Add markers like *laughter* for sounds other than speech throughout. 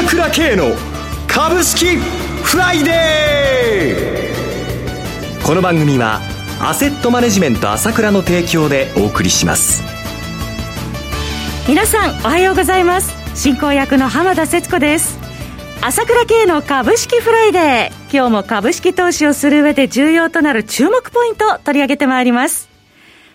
朝倉慶の株式フライデー。この番組はアセットマネジメント朝倉の提供でお送りします。皆さんおはようございます。進行役の浜田節子です。朝倉慶の株式フライデー。今日も株式投資をする上で重要となる注目ポイントを取り上げてまいります。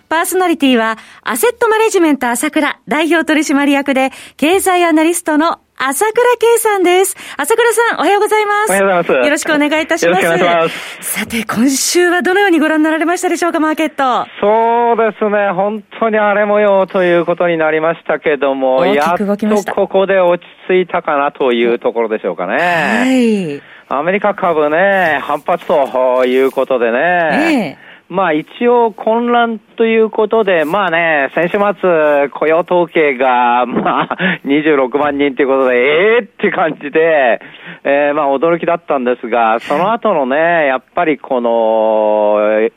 パーソナリティは、アセットマネジメント朝倉代表取締役で、経済アナリストの朝倉圭さんです。朝倉さん、おはようございます。おはようございます。よろしくお願いいたします。よろしくお願いします。さて、今週はどのようにご覧になられましたでしょうか、マーケット。そうですね、本当に荒れ模様ということになりましたけども、やっとここで落ち着いたかなというところでしょうかね。はい。アメリカ株ね、反発ということでね。ええまあ一応混乱ということで、まあね、先週末雇用統計が、*laughs* まあ26万人ということで、ええー、って感じで、えー、まあ驚きだったんですが、その後のね、やっぱりこの、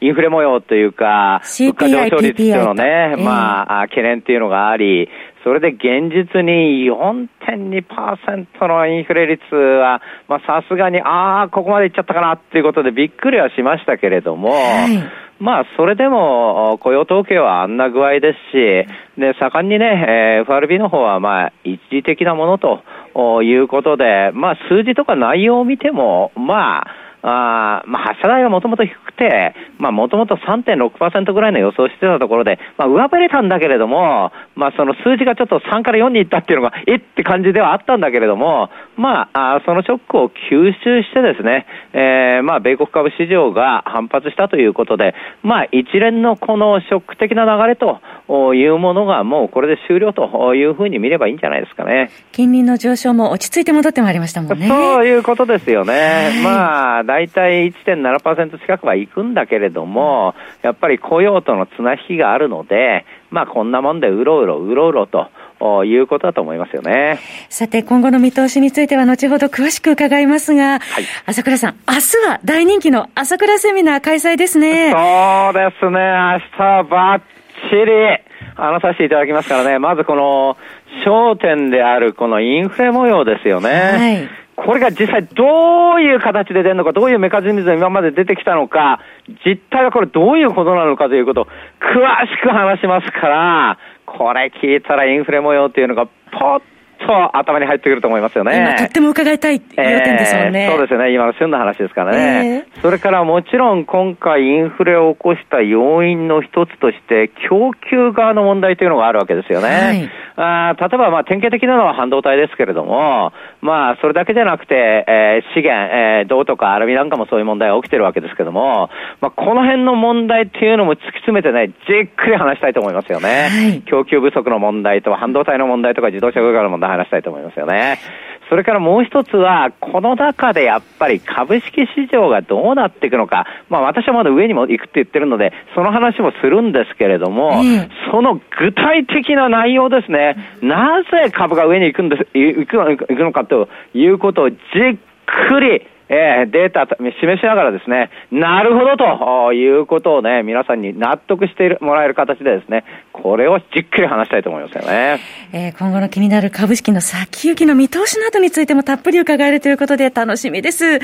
インフレ模様というか、物価上昇率っていうのね、まあ、懸念っていうのがあり、それで現実に4.2%のインフレ率は、まあさすがに、ああ、ここまでいっちゃったかなっていうことでびっくりはしましたけれども、はい、まあそれでも雇用統計はあんな具合ですし、で、盛んにね、えー、FRB の方はまあ一時的なものということで、まあ数字とか内容を見ても、まあ、あまあ、発射台がもともと低くて、まあ、もともと3.6%ぐらいの予想してたところで、まあ、上振れたんだけれども、まあ、その数字がちょっと3から4に行ったっていうのが、えっ？て感じではあったんだけれども、まあ、あそのショックを吸収してですね、えー、まあ、米国株市場が反発したということで、まあ、一連のこのショック的な流れというものがもうこれで終了というふうに見ればいいんじゃないですかね。金利の上昇も落ち着いて戻ってまいりましたもんね。そういうことですよね。まあ、大体1.7%近くはいくんだけれども、やっぱり雇用との綱引きがあるので、まあこんなもんでうろうろうろうろと。いうことだと思いますよね。さて、今後の見通しについては後ほど詳しく伺いますが、はい、朝倉さん、明日は大人気の朝倉セミナー開催ですね。そうですね、明日はバッチリ、あの、させていただきますからね、まずこの、焦点であるこのインフレ模様ですよね。はいこれが実際どういう形で出るのか、どういうメカニズムで今まで出てきたのか、実態はこれどういうことなのかということを詳しく話しますから、これ聞いたらインフレ模様っていうのがポッと頭に入ってくると思いますよね。今とっても伺いたい要点ですもんね、えー、そうですよね。今の旬の話ですからね、えー。それからもちろん今回インフレを起こした要因の一つとして、供給側の問題というのがあるわけですよね。はいあ例えば、まあ、典型的なのは半導体ですけれども、まあ、それだけじゃなくて、えー、資源、えー、銅とかアルミなんかもそういう問題が起きてるわけですけども、まあ、この辺の問題っていうのも突き詰めてね、じっくり話したいと思いますよね。はい、供給不足の問題と半導体の問題とか自動車業界の問題話したいと思いますよね。それからもう一つは、この中でやっぱり株式市場がどうなっていくのか、まあ私はまだ上にも行くって言ってるので、その話もするんですけれども、うん、その具体的な内容ですね、なぜ株が上に行くんです、行く行くのかということをじっくりえー、データ示しながらですね、なるほどということをね、皆さんに納得してもらえる形でですね、これをじっくり話したいと思いますよね。えー、今後の気になる株式の先行きの見通しなどについてもたっぷり伺えるということで楽しみです。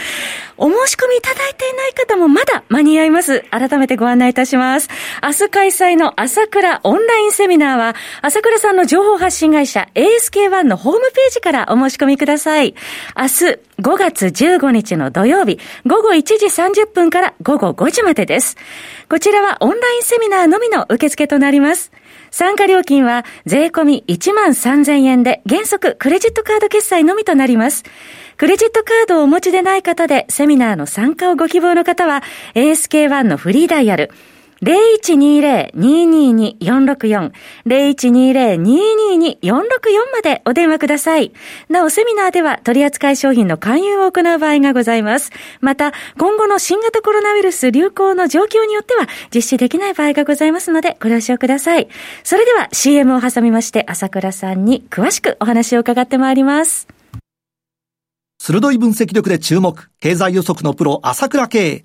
お申し込みいただいていない方もまだ間に合います。改めてご案内いたします。明日開催の朝倉オンラインセミナーは、朝倉さんの情報発信会社 ASK1 のホームページからお申し込みください。明日5月15日の土曜日、午後1時30分から午後5時までです。こちらはオンラインセミナーのみの受付となります。参加料金は税込み1万3000円で原則クレジットカード決済のみとなります。クレジットカードをお持ちでない方でセミナーの参加をご希望の方は ASK1 のフリーダイヤル0120-222-464、0120-222-464までお電話ください。なお、セミナーでは取扱い商品の勧誘を行う場合がございます。また、今後の新型コロナウイルス流行の状況によっては実施できない場合がございますので、ご了承ください。それでは CM を挟みまして、朝倉さんに詳しくお話を伺ってまいります。鋭い分析力で注目、経済予測のプロ、朝倉慶。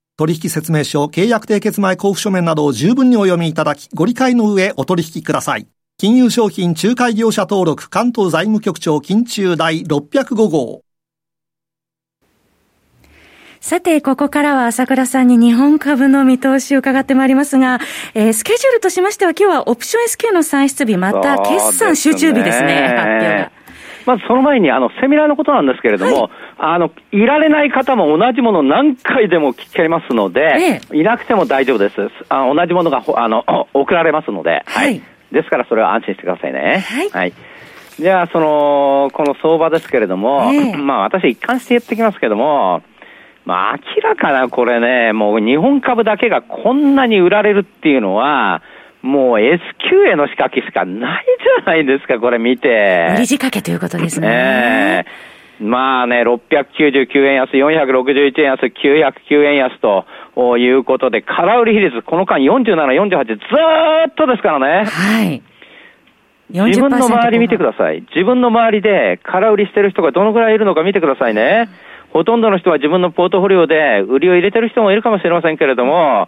取引説明書、契約締結前交付書面などを十分にお読みいただき、ご理解の上お取引ください。金融商品仲介業者登録関東財務局長金中第605号。さて、ここからは朝倉さんに日本株の見通しを伺ってまいりますが、えー、スケジュールとしましては今日はオプション S q の算出日、また決算集中日ですね、発表が。まずその前に、あの、セミナーのことなんですけれども、はい、あの、いられない方も同じもの何回でも聞けますので、ええ、いなくても大丈夫です。あ同じものが、あの、*clears throat* 送られますので、はい、はい。ですからそれは安心してくださいね。はい。はいじゃあ、その、この相場ですけれども、え *clears throat* まあ私一貫して言ってきますけども、まあ明らかなこれね、もう日本株だけがこんなに売られるっていうのは、もう S q への仕掛けしかないじゃないですか、これ見て。売り仕掛けということですね。えー、まあね、699円安、461円安、909円安ということで、空売り比率、この間47、48、ずーっとですからね。はい。自分の周り見てください。自分の周りで空売りしてる人がどのくらいいるのか見てくださいね。ほとんどの人は自分のポートフォリオで売りを入れてる人もいるかもしれませんけれども、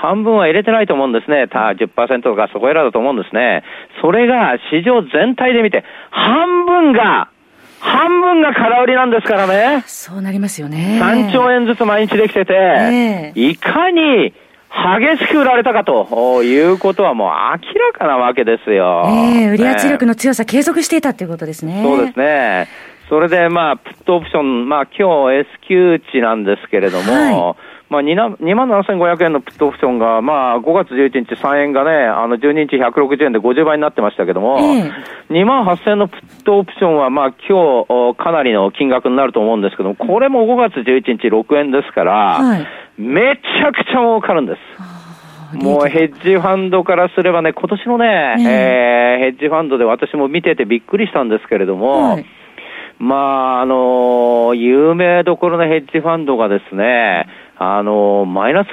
半分は入れてないと思うんですね。た10%とかそこらだと思うんですね。それが市場全体で見て、半分が、半分が空売りなんですからね。そうなりますよね。3兆円ずつ毎日できてて、えー、いかに激しく売られたかということはもう明らかなわけですよ。ええー、売り圧力の強さ継続していたということですね。そうですね。それでまあ、プットオプション、まあ今日 S q 値なんですけれども、はいまあ、2, 万7500円のプットオプションが、まあ、5月11日3円がね、あの、12日160円で50倍になってましたけども、え2万8000円のプットオプションは、まあ、今日、かなりの金額になると思うんですけども、これも5月11日6円ですから、はい、めちゃくちゃ儲かるんです。もうヘッジファンドからすればね、今年のね、ええ。ー、ヘッジファンドで私も見ててびっくりしたんですけれども、はい、まあ、あの有名どころのヘッジファンドがですね、あの、マイナス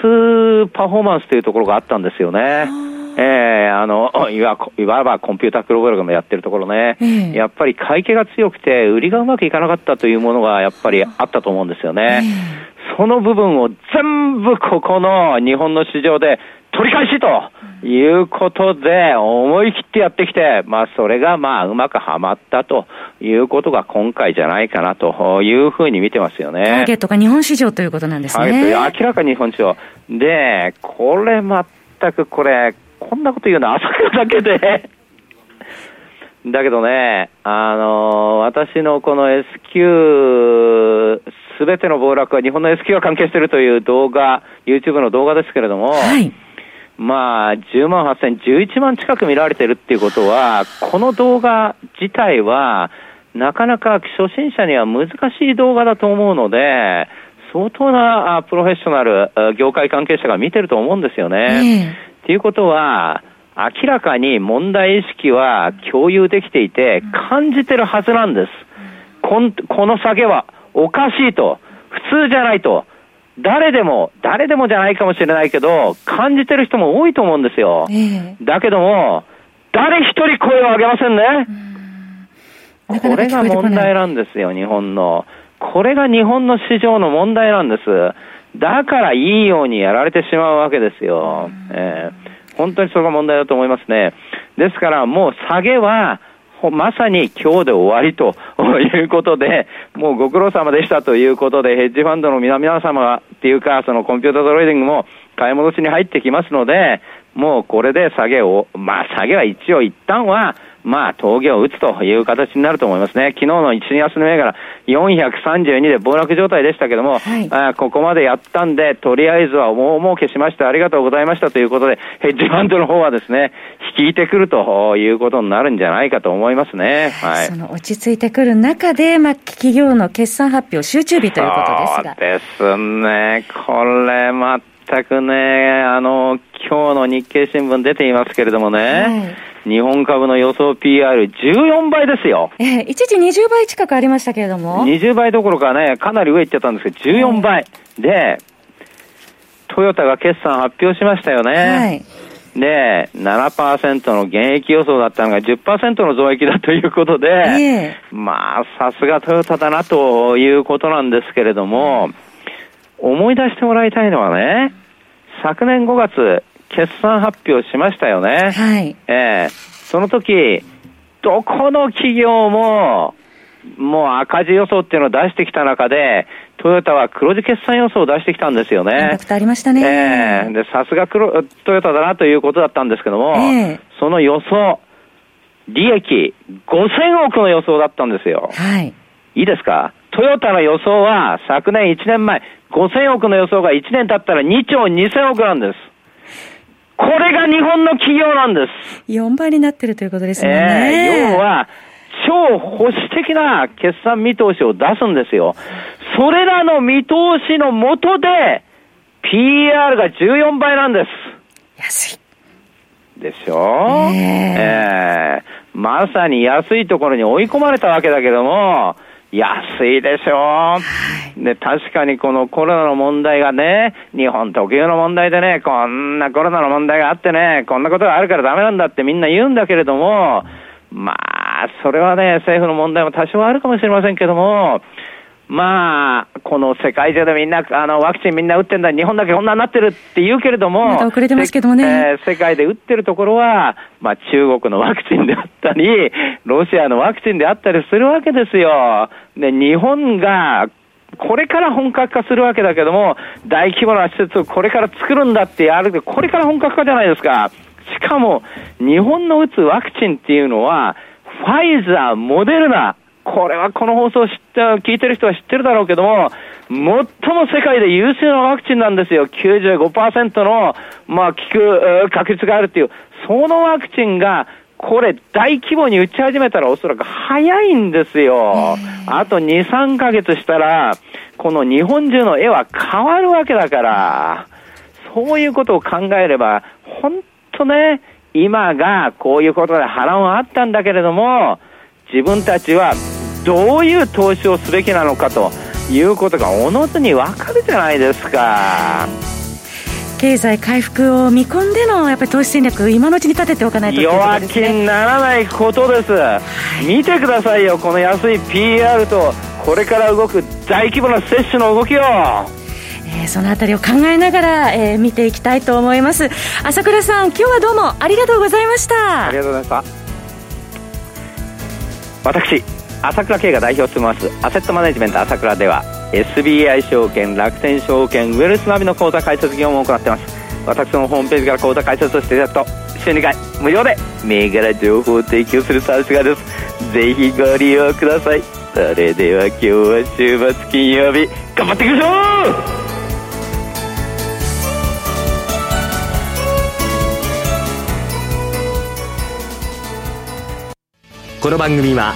パフォーマンスというところがあったんですよね。ええー、あの、*clears throat* いわいわばコンピュータープログラムやってるところね、えー、やっぱり買い気が強くて、売りがうまくいかなかったというものがやっぱりあったと思うんですよね。えー、その部分を全部ここの日本の市場で取り返しということで、思い切ってやってきて、まあ、それがまあ、うまくはまったということが今回じゃないかなというふうに見てますよね。ターゲットが日本市場ということなんですね。明らかに日本市場。で、これ全くこれ、こんなこと言うのは朝倉だけでだけどね、あの私のこの S q すべての暴落は日本の S q が関係しているという動画、YouTube の動画ですけれども、はいまあ、10万8000、11万近く見られてるっていうことは、この動画自体は、なかなか初心者には難しい動画だと思うので、相当なプロフェッショナル、業界関係者が見てると思うんですよね。っていうことは、明らかに問題意識は共有できていて、感じてるはずなんです。この下げはおかしいと、普通じゃないと。誰でも、誰でもじゃないかもしれないけど、感じてる人も多いと思うんですよ。えー、だけども、誰一人声を上げませんね。これが問題なんですよ、日本の。これが日本の市場の問題なんです。だからいいようにやられてしまうわけですよ。えー、本当にそれが問題だと思いますね。ですからもう下げは、まさに今日で終わりということで、もうご苦労様でしたということで、ヘッジファンドの皆様っていうか、そのコンピュータートレーディングも買い戻しに入ってきますので、もうこれで下げを、まあ下げは一応一旦は、まあ、峠を打つという形になると思いますね。昨日の1、2安の銘柄、432で暴落状態でしたけども、はい、あここまでやったんで、とりあえずは大儲けしました、ありがとうございましたということで、ヘッジファンドの方はですね、引いてくるということになるんじゃないかと思いますね。はい。その落ち着いてくる中で、まあ、企業の決算発表集中日ということですが。そうですね。これ、全くね、あの、今日の日経新聞出ていますけれどもね、はい日本株の予想 PR14 倍ですよ。えー、一時20倍近くありましたけれども。20倍どころかね、かなり上行っちゃったんですけど、14倍。で、トヨタが決算発表しましたよね。はい。で、7%の減益予想だったのが10%の増益だということで、えー、まあ、さすがトヨタだなということなんですけれども、思い出してもらいたいのはね、昨年5月、決算発表しましたよね。はい。ええー、その時、どこの企業も、もう赤字予想っていうのを出してきた中で、トヨタは黒字決算予想を出してきたんですよね。ありましたね。ええー、で、さすがトヨタだなということだったんですけども、えー、その予想、利益5000億の予想だったんですよ。はい。いいですか？トヨタの予想は昨年1年前、5000億の予想が1年経ったら2兆2000億なんです。これが日本の企業なんです。4倍になってるということですね。えー、要は、超保守的な決算見通しを出すんですよ。それらの見通しのもとで、PR が14倍なんです。安い。でしょ、えー、えー、まさに安いところに追い込まれたわけだけども、安いでしょう。で、確かにこのコロナの問題がね、日本特有の問題でね、こんなコロナの問題があってね、こんなことがあるからダメなんだってみんな言うんだけれども、まあ、それはね、政府の問題も多少あるかもしれませんけども、まあ、この世界中でみんな、あの、ワクチンみんな打ってんだ、日本だけこんなになってるって言うけれども、ま遅れてますけどね、えー、世界で打ってるところは、まあ、中国のワクチンであったり、ロシアのワクチンであったりするわけですよ。で、日本が、これから本格化するわけだけども、大規模な施設をこれから作るんだってやるこれから本格化じゃないですか。しかも、日本の打つワクチンっていうのは、ファイザー、モデルナ、これはこの放送を知って聞いてる人は知ってるだろうけども、最も世界で優秀なワクチンなんですよ。95%の、まあ、効く確率があるっていう。そのワクチンが、これ大規模に打ち始めたらおそらく早いんですよ。あと2、3ヶ月したら、この日本中の絵は変わるわけだから、そういうことを考えれば、本当ね、今がこういうことで波乱はあったんだけれども、自分たちはどういう投資をすべきなのかということがおのずにわかるじゃないですか。経済回復を見込んでのやっぱり投資戦略、今のうちに立てておかないと、ね、弱気にならないことです、はい、見てくださいよ、この安い PR と、これから動く大規模な接種の動きを。えー、そのあたりを考えながら、えー、見ていきたいと思います。朝倉さん今日はどうもありがとうございました。ありがとうございました。私朝倉慶が代表を務めます。アセットマネジメント朝倉では SBI 証券楽天証券ウェルスナビの口座開設業務を行っています。私のホームページから口座開設をしていただくと週2回無料で銘柄情報を提供するサービスがあります。ぜひご利用ください。それでは今日は週末金曜日頑張っていきましょう!この番組は